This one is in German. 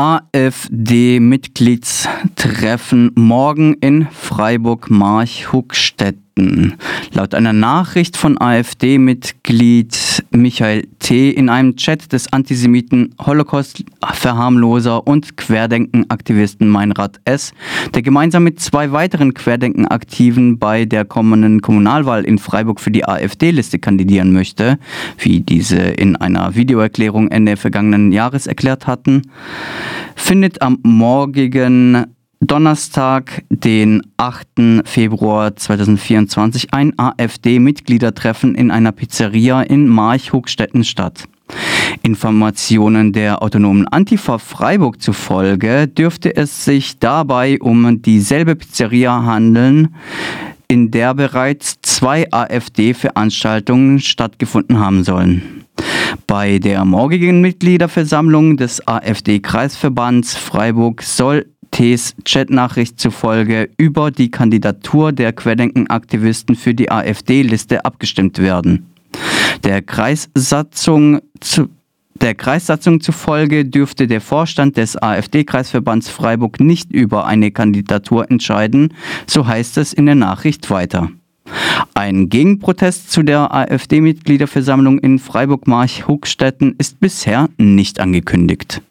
AfD-Mitgliedstreffen morgen in Freiburg-Marchhuckstedt. Fakten. Laut einer Nachricht von AfD-Mitglied Michael T. in einem Chat des Antisemiten, Holocaust-Verharmloser und Querdenken-Aktivisten Meinrad S., der gemeinsam mit zwei weiteren Querdenken-Aktiven bei der kommenden Kommunalwahl in Freiburg für die AfD-Liste kandidieren möchte, wie diese in einer Videoerklärung Ende vergangenen Jahres erklärt hatten, findet am morgigen Donnerstag, den 8. Februar 2024, ein AfD-Mitgliedertreffen in einer Pizzeria in Marchhochstetten statt. Informationen der autonomen Antifa Freiburg zufolge dürfte es sich dabei um dieselbe Pizzeria handeln, in der bereits zwei AfD-Veranstaltungen stattgefunden haben sollen. Bei der morgigen Mitgliederversammlung des AfD-Kreisverbands Freiburg soll Ts Chatnachricht zufolge über die Kandidatur der Querdenken-Aktivisten für die AfD-Liste abgestimmt werden. Der Kreissatzung zu der Kreissatzung zufolge dürfte der Vorstand des AfD-Kreisverbands Freiburg nicht über eine Kandidatur entscheiden, so heißt es in der Nachricht weiter. Ein Gegenprotest zu der AfD-Mitgliederversammlung in Freiburg-March-Huckstetten ist bisher nicht angekündigt.